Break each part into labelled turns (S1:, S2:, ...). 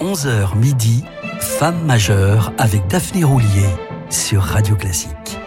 S1: 11h midi, Femme majeure avec Daphné Roulier sur Radio Classique.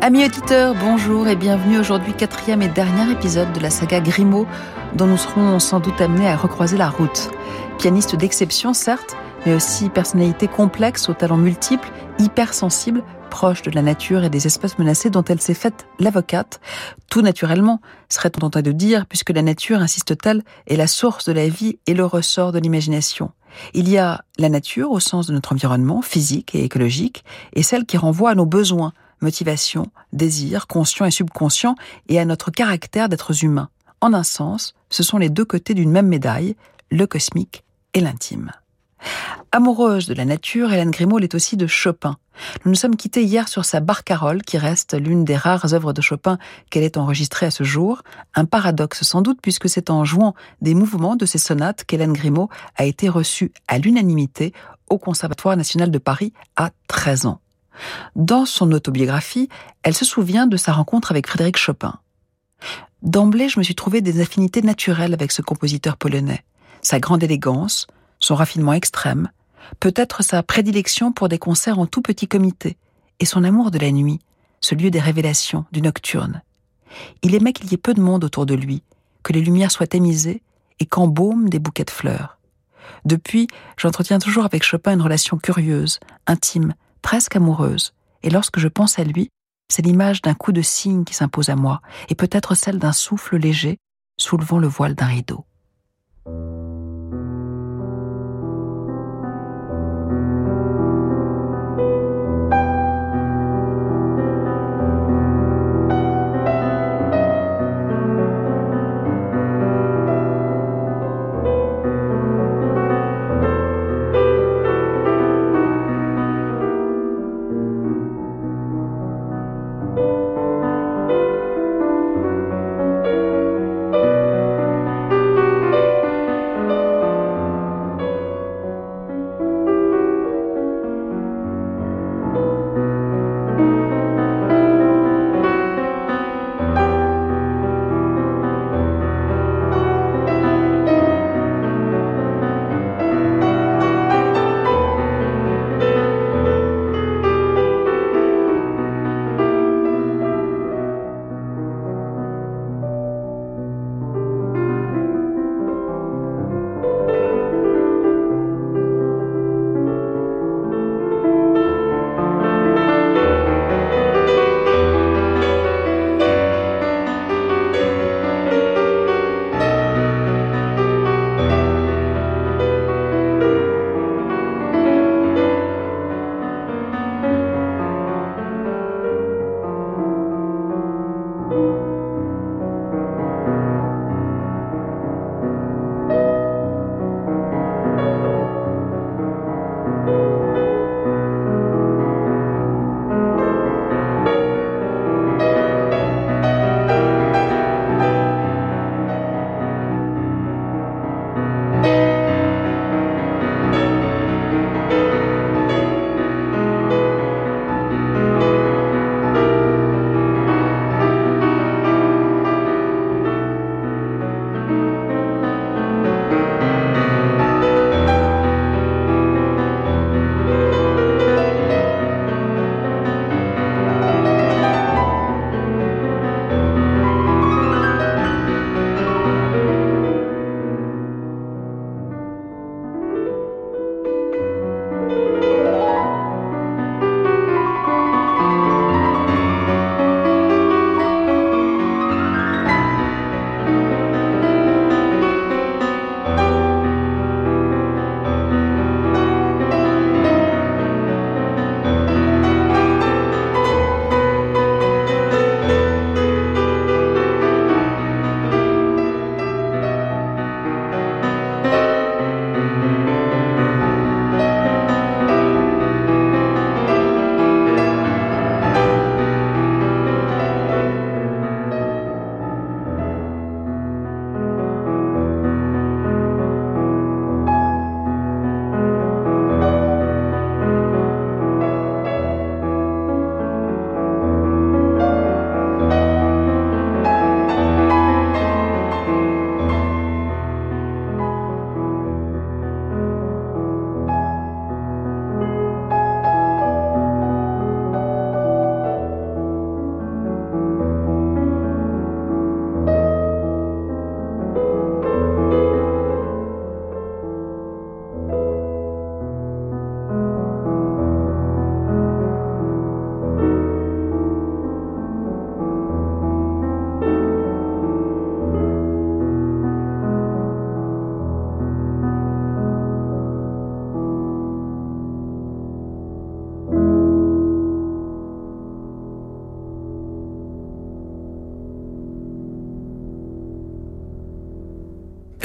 S2: Amis auditeurs, bonjour et bienvenue aujourd'hui quatrième et dernier épisode de la saga Grimaud dont nous serons sans doute amenés à recroiser la route. Pianiste d'exception certes, mais aussi personnalité complexe aux talents multiples, hypersensible, proche de la nature et des espèces menacées dont elle s'est faite l'avocate, tout naturellement, serait-on tenté de dire, puisque la nature, insiste-t-elle, est la source de la vie et le ressort de l'imagination. Il y a la nature au sens de notre environnement physique et écologique, et celle qui renvoie à nos besoins, motivation, désir, conscient et subconscient, et à notre caractère d'êtres humains. En un sens, ce sont les deux côtés d'une même médaille, le cosmique et l'intime. Amoureuse de la nature, Hélène Grimaud l'est aussi de Chopin. Nous nous sommes quittés hier sur sa barcarolle, qui reste l'une des rares œuvres de Chopin qu'elle ait enregistrée à ce jour. Un paradoxe sans doute, puisque c'est en jouant des mouvements de ces sonates qu'Hélène Grimaud a été reçue à l'unanimité au Conservatoire national de Paris à 13 ans. Dans son autobiographie, elle se souvient de sa rencontre avec Frédéric Chopin. D'emblée, je me suis trouvé des affinités naturelles avec ce compositeur polonais. Sa grande élégance, son raffinement extrême, peut-être sa prédilection pour des concerts en tout petit comité, et son amour de la nuit, ce lieu des révélations, du nocturne. Il aimait qu'il y ait peu de monde autour de lui, que les lumières soient tamisées et qu'embaument des bouquets de fleurs. Depuis, j'entretiens toujours avec Chopin une relation curieuse, intime, presque amoureuse, et lorsque je pense à lui, c'est l'image d'un coup de cygne qui s'impose à moi, et peut-être celle d'un souffle léger soulevant le voile d'un rideau.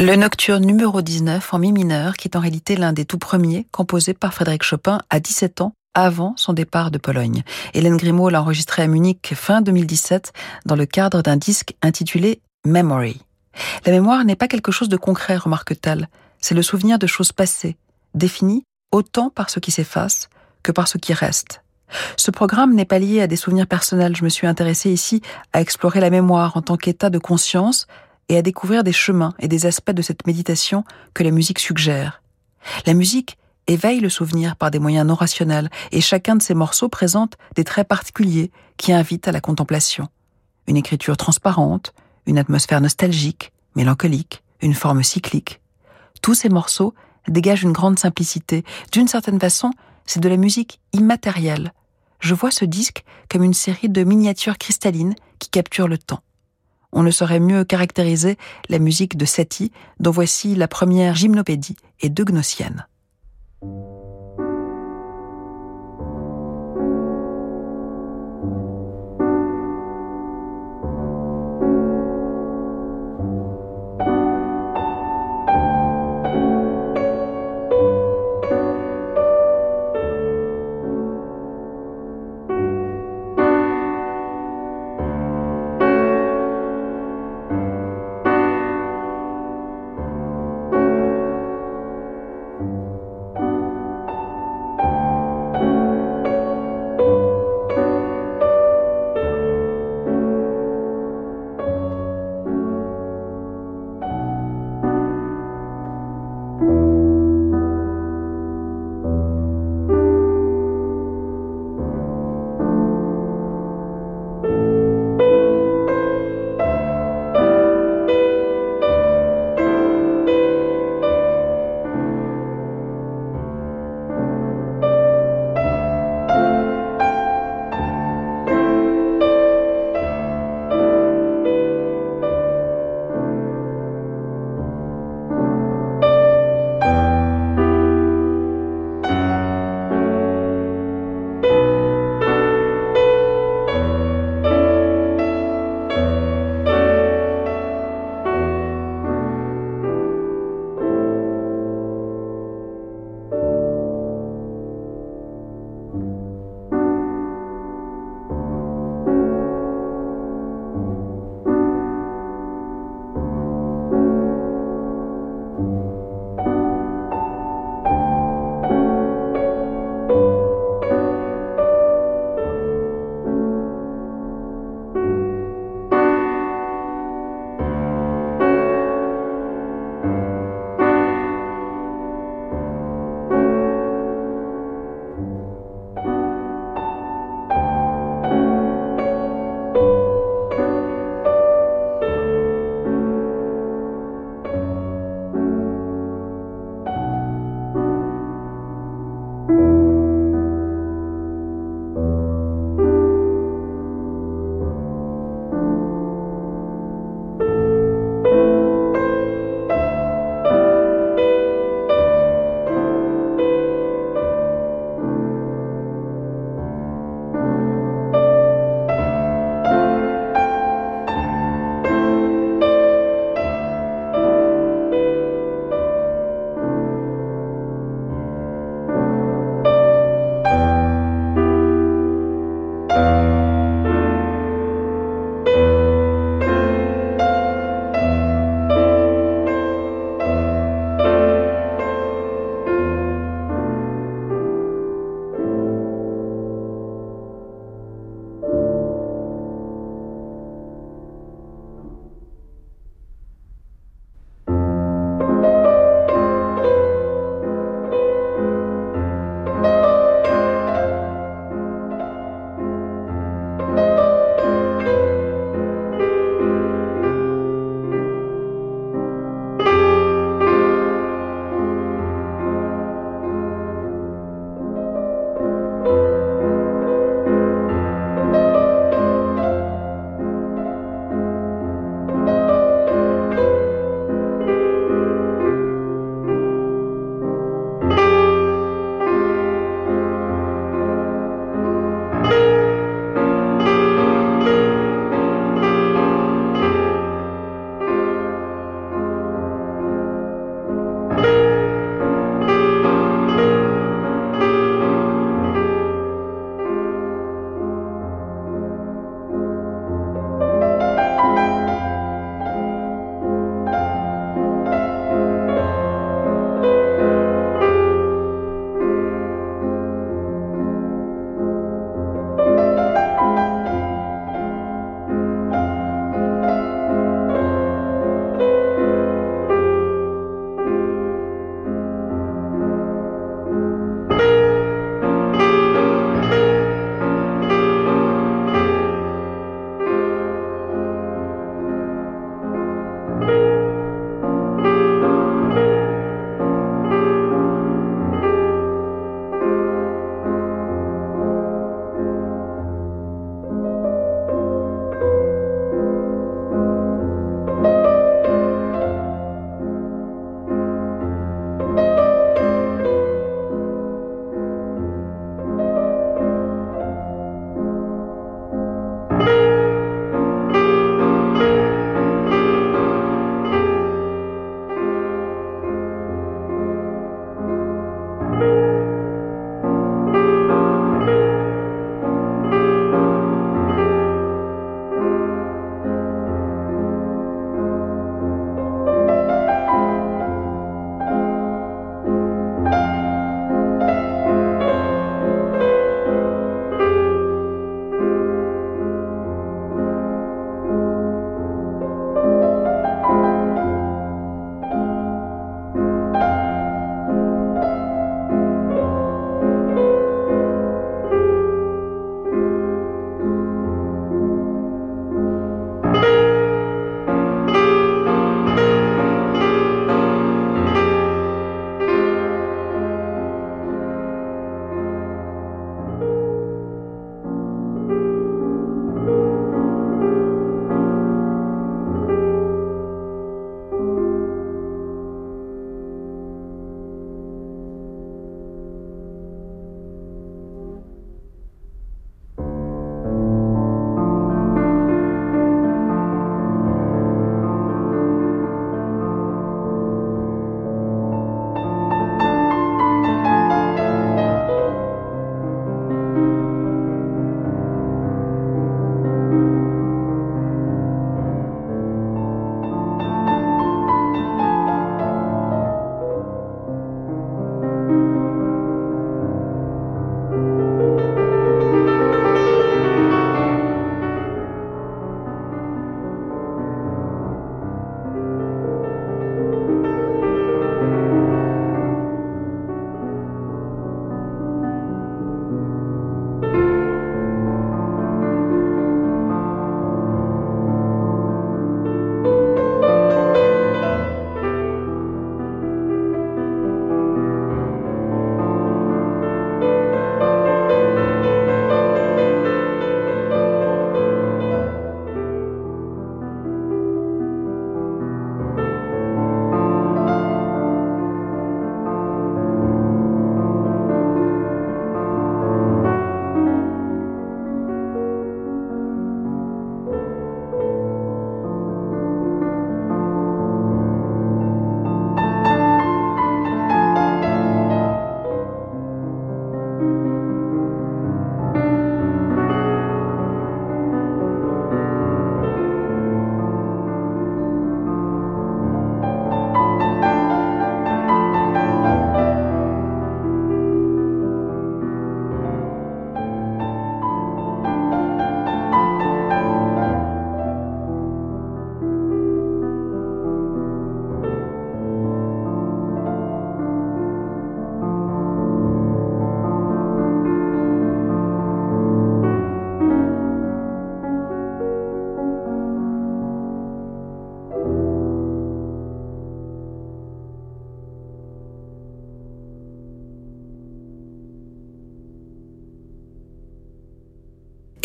S2: Le nocturne numéro 19 en mi mineur, qui est en réalité l'un des tout premiers composés par Frédéric Chopin à 17 ans avant son départ de Pologne. Hélène Grimaud l'a enregistré à Munich fin 2017 dans le cadre d'un disque intitulé Memory. La mémoire n'est pas quelque chose de concret, remarque-t-elle. C'est le souvenir de choses passées, définies autant par ce qui s'efface que par ce qui reste. Ce programme n'est pas lié à des souvenirs personnels. Je me suis intéressée ici à explorer la mémoire en tant qu'état de conscience et à découvrir des chemins et des aspects de cette méditation que la musique suggère. La musique éveille le souvenir par des moyens non rationnels et chacun de ces morceaux présente des traits particuliers qui invitent à la contemplation. Une écriture transparente, une atmosphère nostalgique, mélancolique, une forme cyclique. Tous ces morceaux dégagent une grande simplicité. D'une certaine façon, c'est de la musique immatérielle. Je vois ce disque comme une série de miniatures cristallines qui capturent le temps on ne saurait mieux caractériser la musique de Satie, dont voici la première gymnopédie et deux gnossiennes.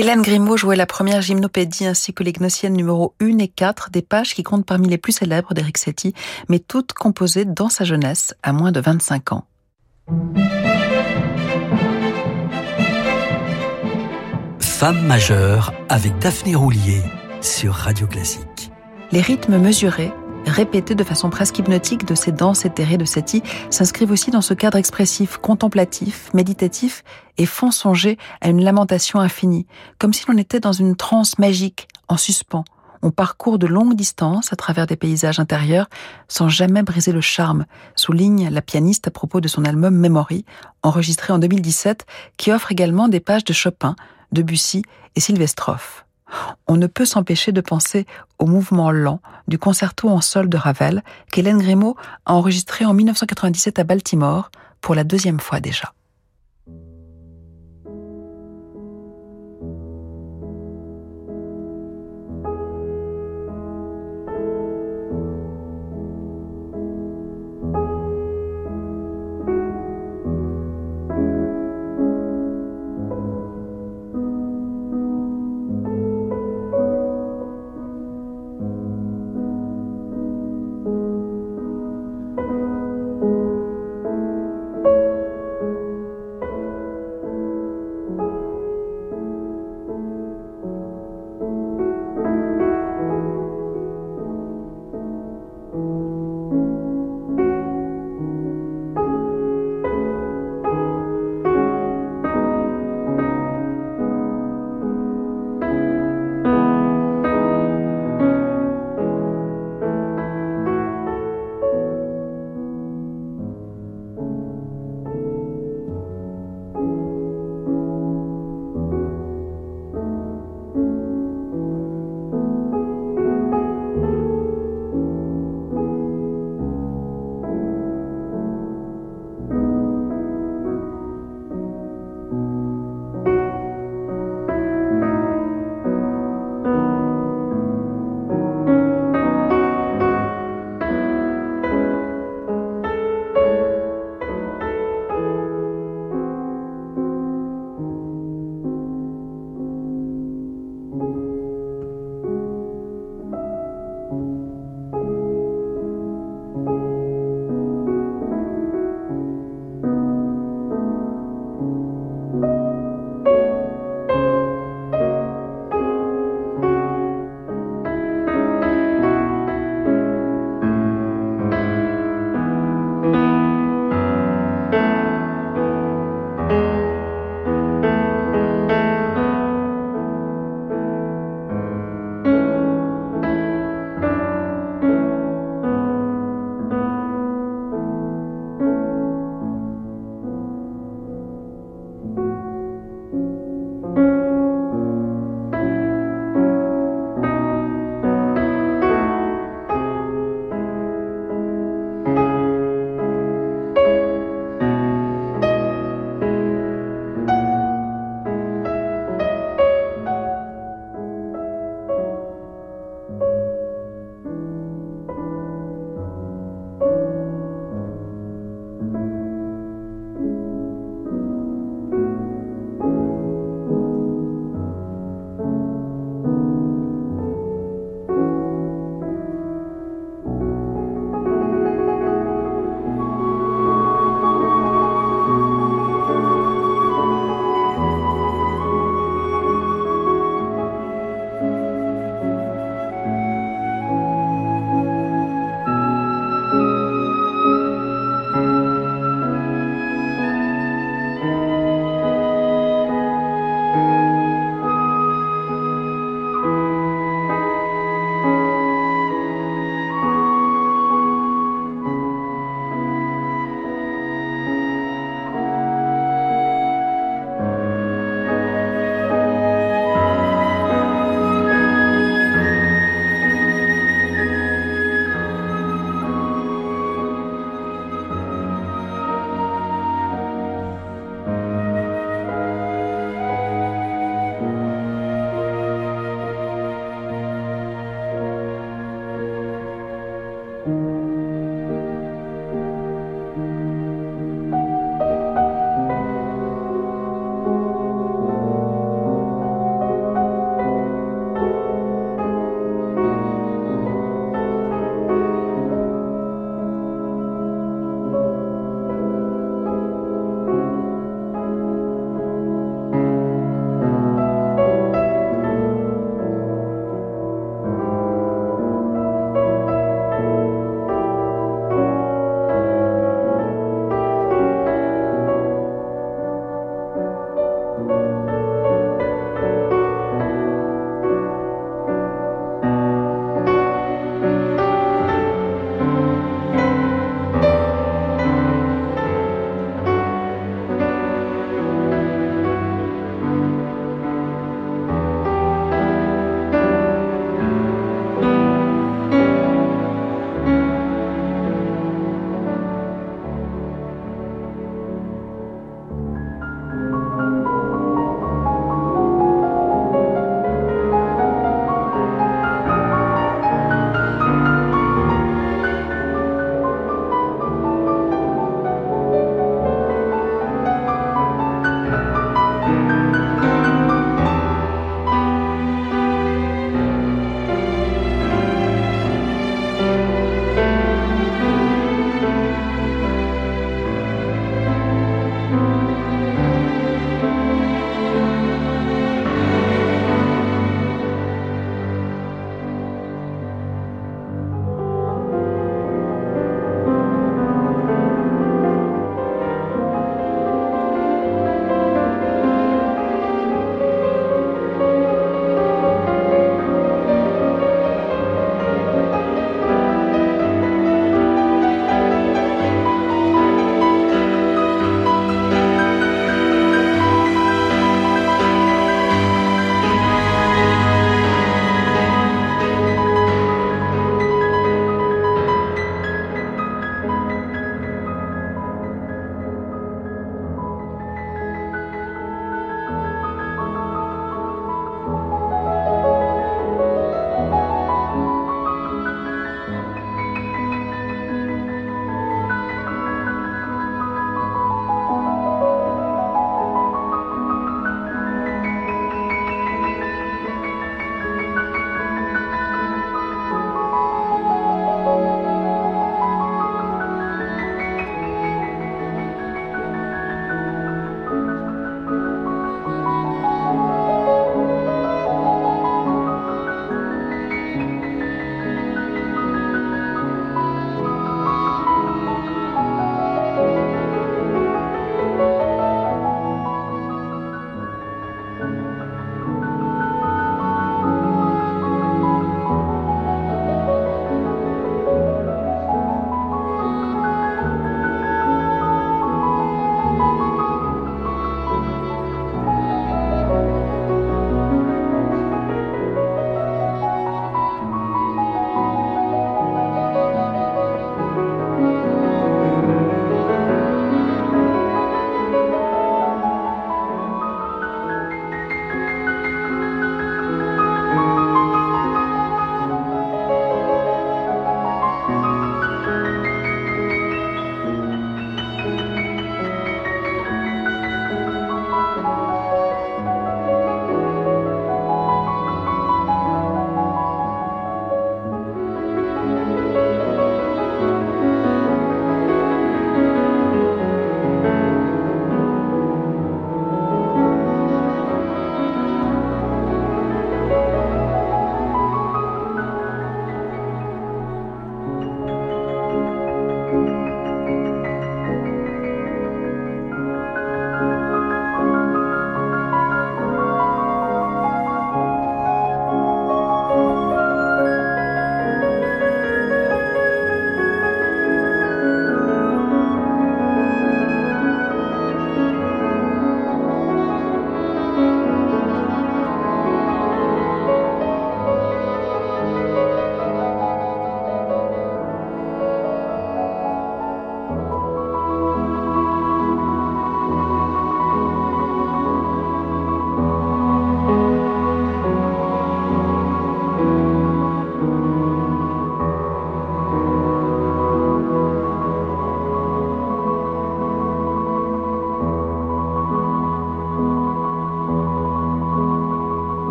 S2: Hélène Grimaud jouait la première gymnopédie ainsi que les Gnossiennes numéro 1 et 4, des pages qui comptent parmi les plus célèbres d'Eric Satie, mais toutes composées dans sa jeunesse, à moins de 25 ans.
S1: Femme majeure avec Daphné Roulier sur Radio Classique.
S2: Les rythmes mesurés, répétés de façon presque hypnotique de ces danses éthérées de Satie s'inscrivent aussi dans ce cadre expressif, contemplatif, méditatif et font songer à une lamentation infinie, comme si l'on était dans une transe magique, en suspens. On parcourt de longues distances à travers des paysages intérieurs sans jamais briser le charme, souligne la pianiste à propos de son album Memory, enregistré en 2017, qui offre également des pages de Chopin, Debussy et Sylvestrov on ne peut s'empêcher de penser au mouvement lent du concerto en sol de Ravel qu'Hélène Grimaud a enregistré en 1997 à Baltimore pour la deuxième fois déjà.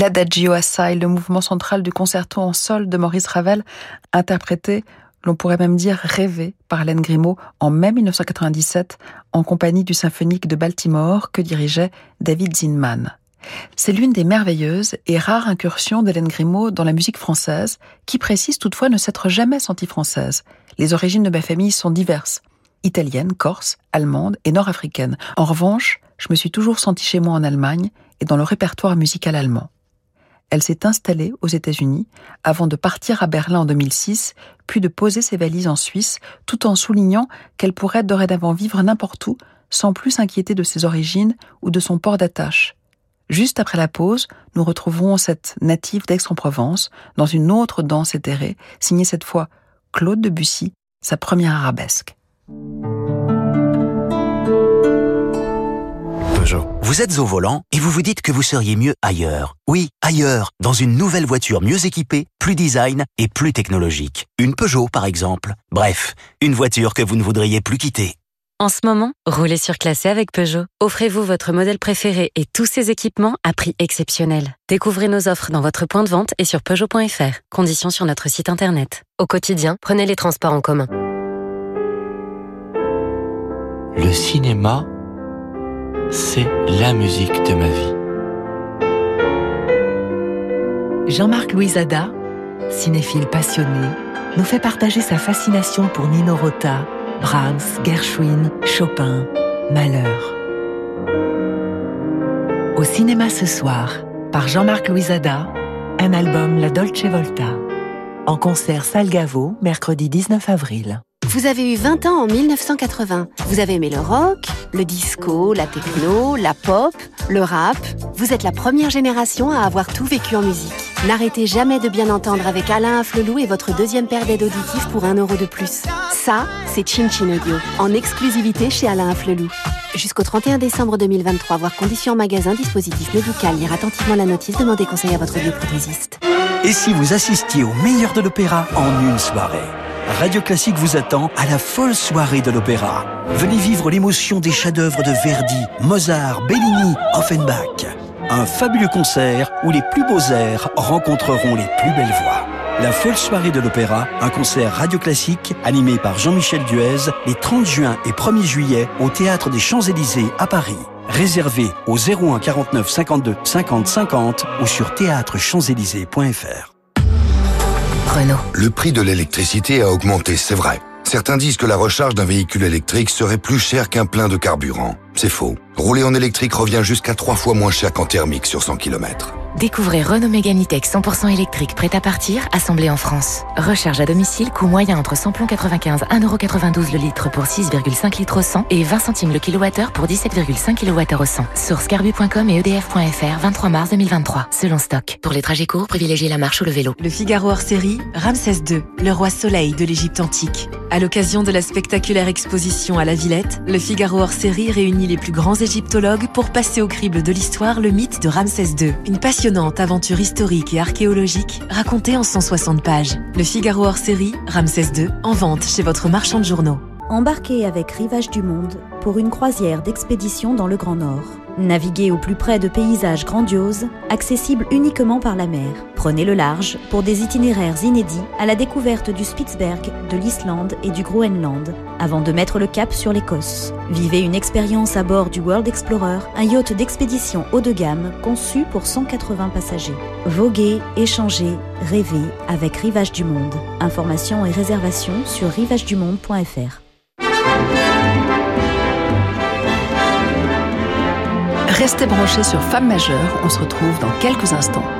S2: L'Adagio Assai, le mouvement central du concerto en sol de Maurice Ravel, interprété, l'on pourrait même dire rêvé par Hélène Grimaud en mai 1997 en compagnie du symphonique de Baltimore que dirigeait David Zinman. C'est l'une des merveilleuses et rares incursions d'Hélène Grimaud dans la musique française, qui précise toutefois ne s'être jamais sentie française. Les origines de ma famille sont diverses italienne, corse, allemande et nord-africaine. En revanche, je me suis toujours sentie chez moi en Allemagne et dans le répertoire musical allemand. Elle s'est installée aux États-Unis avant de partir à Berlin en 2006, puis de poser ses valises en Suisse, tout en soulignant qu'elle pourrait dorénavant vivre n'importe où, sans plus s'inquiéter de ses origines ou de son port d'attache. Juste après la pause, nous retrouverons cette native d'Aix-en-Provence dans une autre danse éthérée, signée cette fois Claude Debussy, sa première arabesque.
S3: Peugeot. Vous êtes au volant et vous vous dites que vous seriez mieux ailleurs. Oui, ailleurs, dans une nouvelle voiture mieux équipée, plus design et plus technologique. Une Peugeot, par exemple. Bref, une voiture que vous ne voudriez plus quitter.
S4: En ce moment, roulez surclassé avec Peugeot. Offrez-vous votre modèle préféré et tous ses équipements à prix exceptionnel. Découvrez nos offres dans votre point de vente et sur Peugeot.fr. Conditions sur notre site internet. Au quotidien, prenez les transports en commun.
S5: Le cinéma, c'est la musique de ma
S6: vie. Jean-Marc Louisada, cinéphile passionné, nous fait partager sa fascination pour Nino Rota Brahms, Gershwin, Chopin, Malheur. Au cinéma ce soir, par Jean-Marc Louisada, un album La Dolce Volta. En concert Salgavo, mercredi 19 avril.
S7: Vous avez eu 20 ans en 1980. Vous avez aimé le rock, le disco, la techno, la pop, le rap. Vous êtes la première génération à avoir tout vécu en musique. N'arrêtez jamais de bien entendre avec Alain Afflelou et votre deuxième paire d'aides auditives pour un euro de plus. Ça, c'est Chin Chin Audio, en exclusivité chez Alain Afflelou. Jusqu'au 31 décembre 2023, voir conditions magasin, dispositif médical, lire attentivement la notice, demandez conseil à votre bioprothésiste.
S1: Et si vous assistiez au meilleur de l'opéra en une soirée? Radio Classique vous attend à la folle soirée de l'opéra. Venez vivre l'émotion des chefs-d'œuvre de Verdi, Mozart, Bellini, Offenbach. Un fabuleux concert où les plus beaux airs rencontreront les plus belles voix. La folle soirée de l'opéra, un concert radio classique animé par Jean-Michel Duez les 30 juin et 1er juillet au Théâtre des Champs-Élysées à Paris. Réservé au 01 49 52 50 50 ou sur théâtrechamps-élysées.fr.
S8: Le prix de l'électricité a augmenté, c'est vrai. Certains disent que la recharge d'un véhicule électrique serait plus cher qu'un plein de carburant. C'est faux. Rouler en électrique revient jusqu'à trois fois moins cher qu'en thermique sur 100 km.
S9: Découvrez Renault Mégane 100% électrique prêt à partir, assemblé en France. Recharge à domicile, coût moyen entre 100 plomb 95, 1,92€ le litre pour 6,5 litres au 100 et 20 centimes le kilowattheure pour 17,5 kWh au 100. Source carbu.com et edf.fr, 23 mars 2023, selon stock. Pour les trajets courts, privilégiez la marche ou le vélo.
S10: Le Figaro hors série, Ramsès II, le roi soleil de l'Égypte antique. À l'occasion de la spectaculaire exposition à la Villette, le Figaro hors série réunit les plus grands égyptologues pour passer au crible de l'histoire le mythe de Ramsès II. Une passionnante aventure historique et archéologique racontée en 160 pages. Le Figaro hors série, Ramsès II, en vente chez votre marchand de journaux.
S11: Embarquez avec Rivage du Monde pour une croisière d'expédition dans le Grand Nord. Naviguez au plus près de paysages grandioses, accessibles uniquement par la mer. Prenez le large pour des itinéraires inédits à la découverte du Spitzberg, de l'Islande et du Groenland, avant de mettre le cap sur l'Écosse. Vivez une expérience à bord du World Explorer, un yacht d'expédition haut de gamme conçu pour 180 passagers. Voguez, échangez, rêvez avec Rivage du Monde. Informations et réservations sur rivagedumonde.fr.
S2: Restez branchés sur Femmes majeures, on se retrouve dans quelques instants.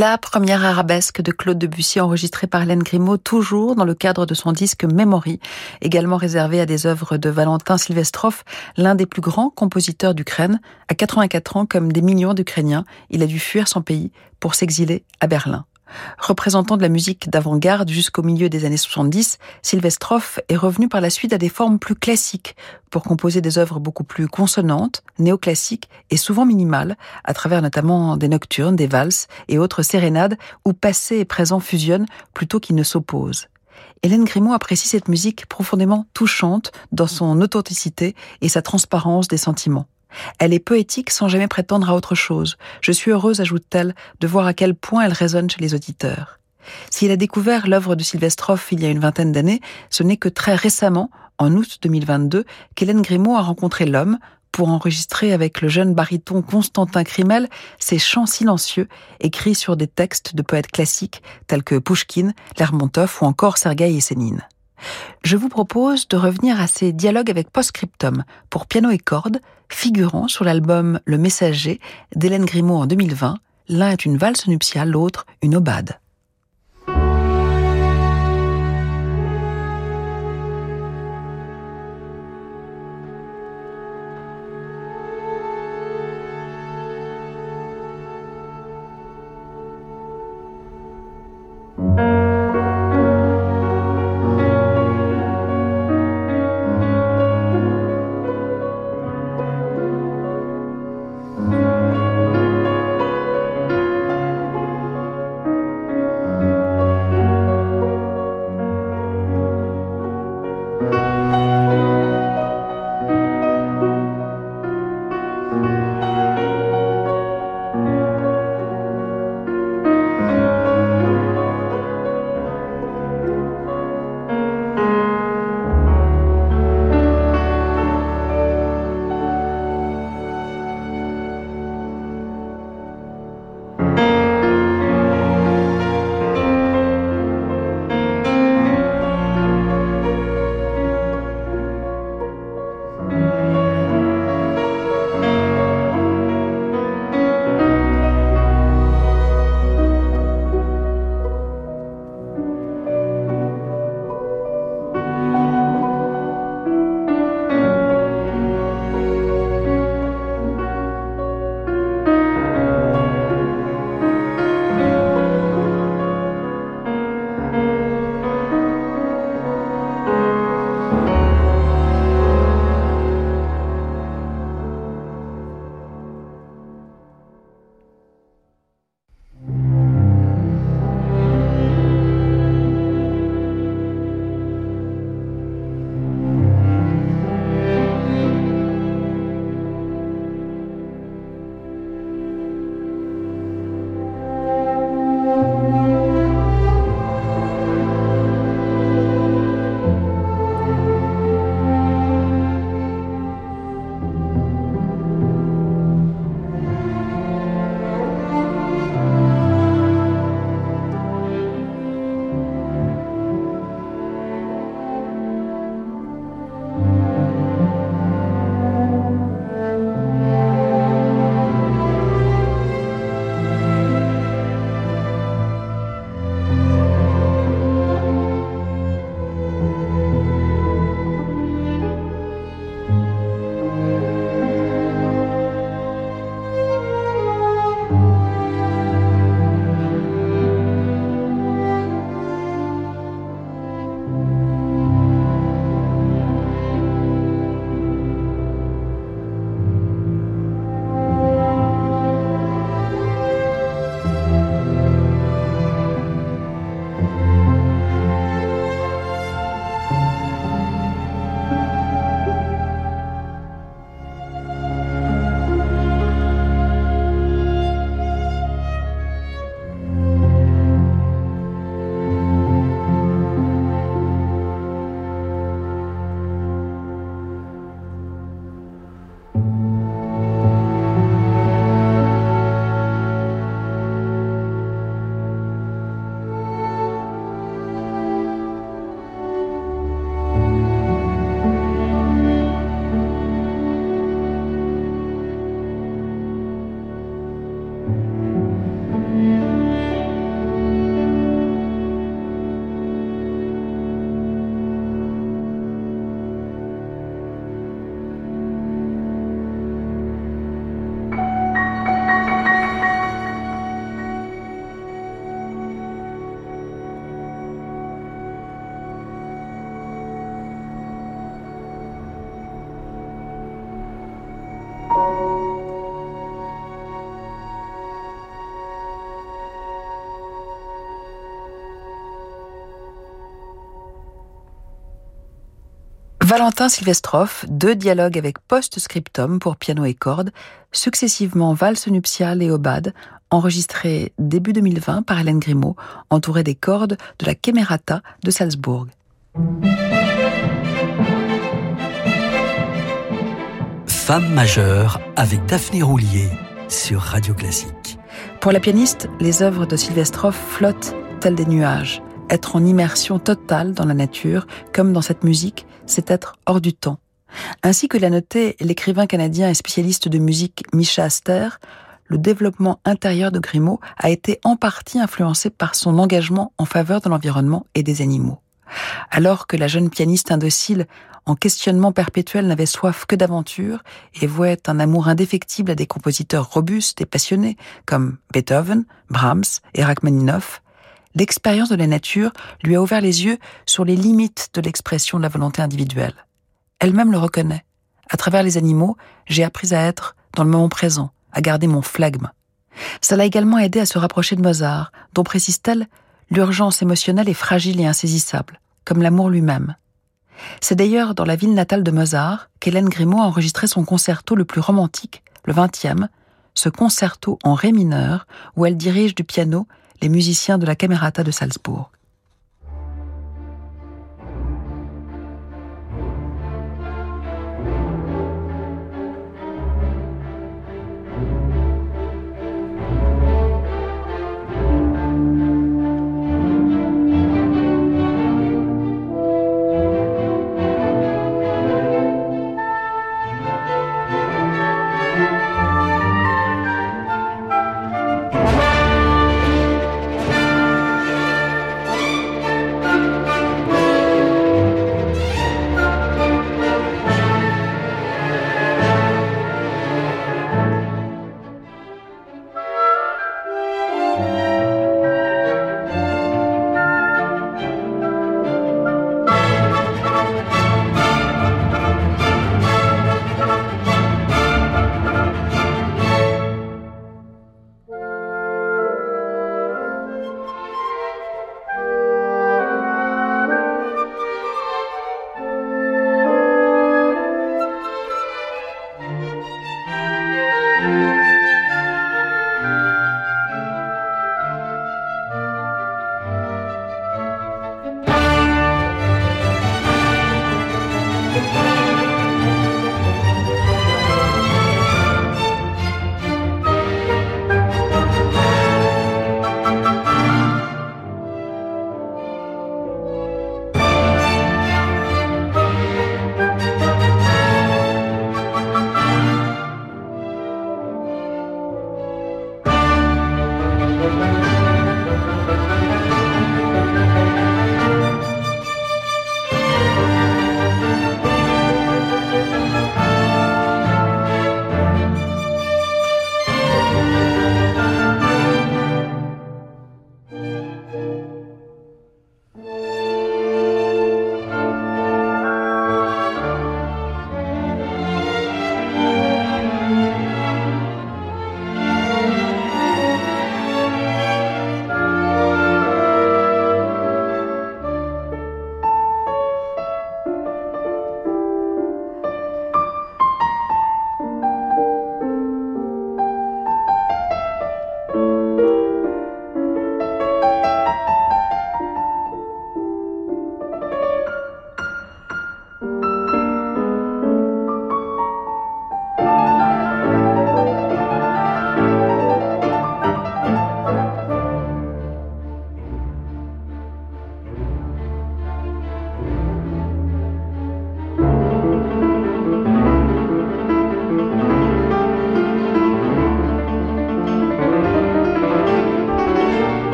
S2: La première arabesque de Claude Debussy enregistrée par Hélène Grimaud, toujours dans le cadre de son disque Memory, également réservé à des œuvres de Valentin Silvestrov, l'un des plus grands compositeurs d'Ukraine. À 84 ans, comme des millions d'Ukrainiens, il a dû fuir son pays pour s'exiler à Berlin. Représentant de la musique d'avant-garde jusqu'au milieu des années 70, Sylvestrov est revenu par la suite à des formes plus classiques pour composer des œuvres beaucoup plus consonantes, néoclassiques et souvent minimales, à travers notamment des nocturnes, des valses et autres sérénades où passé et présent fusionnent plutôt qu'ils ne s'opposent. Hélène Grimaud apprécie cette musique profondément touchante dans son authenticité et sa transparence des sentiments. Elle est poétique sans jamais prétendre à autre chose. Je suis heureuse, ajoute-t-elle, de voir à quel point elle résonne chez les auditeurs. S'il a découvert l'œuvre de Sylvestrov il y a une vingtaine d'années, ce n'est que très récemment, en août 2022, qu'Hélène Grimaud a rencontré l'homme pour enregistrer avec le jeune baryton Constantin Crimel ses chants silencieux écrits sur des textes de poètes classiques tels que Pouchkine, Lermontov ou encore Sergueï Essénine. Je vous propose de revenir à ces dialogues avec postscriptum pour piano et cordes, figurant sur l'album Le Messager d'Hélène Grimaud en 2020. L'un est une valse nuptiale, l'autre une obade. Valentin Silvestrov, deux dialogues avec post-scriptum pour piano et cordes, successivement valse nuptiale et obade, enregistrés début 2020 par Hélène Grimaud, entourée des cordes de la Kemerata de Salzbourg.
S1: Femme majeure avec Daphné Roulier sur Radio Classique.
S2: Pour la pianiste, les œuvres de Silvestrov flottent tels des nuages. Être en immersion totale dans la nature, comme dans cette musique, c'est être hors du temps. Ainsi que l'a noté l'écrivain canadien et spécialiste de musique Micha Aster, le développement intérieur de Grimaud a été en partie influencé par son engagement en faveur de l'environnement et des animaux. Alors que la jeune pianiste indocile, en questionnement perpétuel, n'avait soif que d'aventure et vouait un amour indéfectible à des compositeurs robustes et passionnés comme Beethoven, Brahms et Rachmaninoff, l'expérience de la nature lui a ouvert les yeux sur les limites de l'expression de la volonté individuelle. Elle-même le reconnaît. À travers les animaux, j'ai appris à être dans le moment présent, à garder mon flegme. Ça l'a également aidé à se rapprocher de Mozart, dont précise-t-elle, l'urgence émotionnelle est fragile et insaisissable, comme l'amour lui-même. C'est d'ailleurs dans la ville natale de Mozart qu'Hélène Grimaud a enregistré son concerto le plus romantique, le 20e, ce concerto en ré mineur où elle dirige du piano les musiciens de la Camerata de Salzbourg.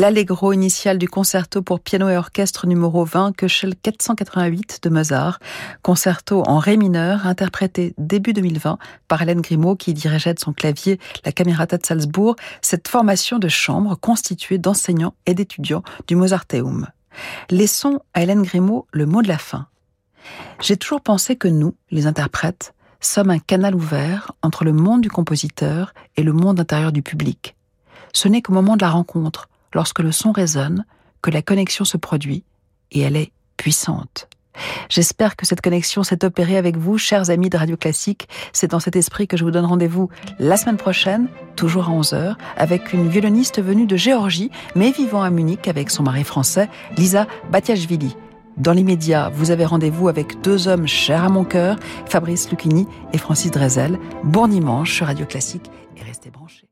S2: L'allegro initial du concerto pour piano et orchestre numéro 20 Köchel 488 de Mozart, concerto en ré mineur interprété début 2020 par Hélène Grimaud qui dirigeait de son clavier la Camerata de Salzbourg, cette formation de chambre constituée d'enseignants et d'étudiants du Mozarteum. Laissons à Hélène Grimaud le mot de la fin. J'ai toujours pensé que nous, les interprètes, sommes un canal ouvert entre le monde du compositeur et le monde intérieur du public. Ce n'est qu'au moment de la rencontre, lorsque le son résonne, que la connexion se produit, et elle est puissante. J'espère que cette connexion s'est opérée avec vous, chers amis de Radio Classique. C'est dans cet esprit que je vous donne rendez-vous la semaine prochaine, toujours à 11h, avec une violoniste venue de Géorgie, mais vivant à Munich avec son mari français, Lisa Batiashvili. Dans l'immédiat, vous avez rendez-vous avec deux hommes chers à mon cœur, Fabrice Lucchini et Francis Drezel. Bon dimanche sur Radio Classique et restez branchés.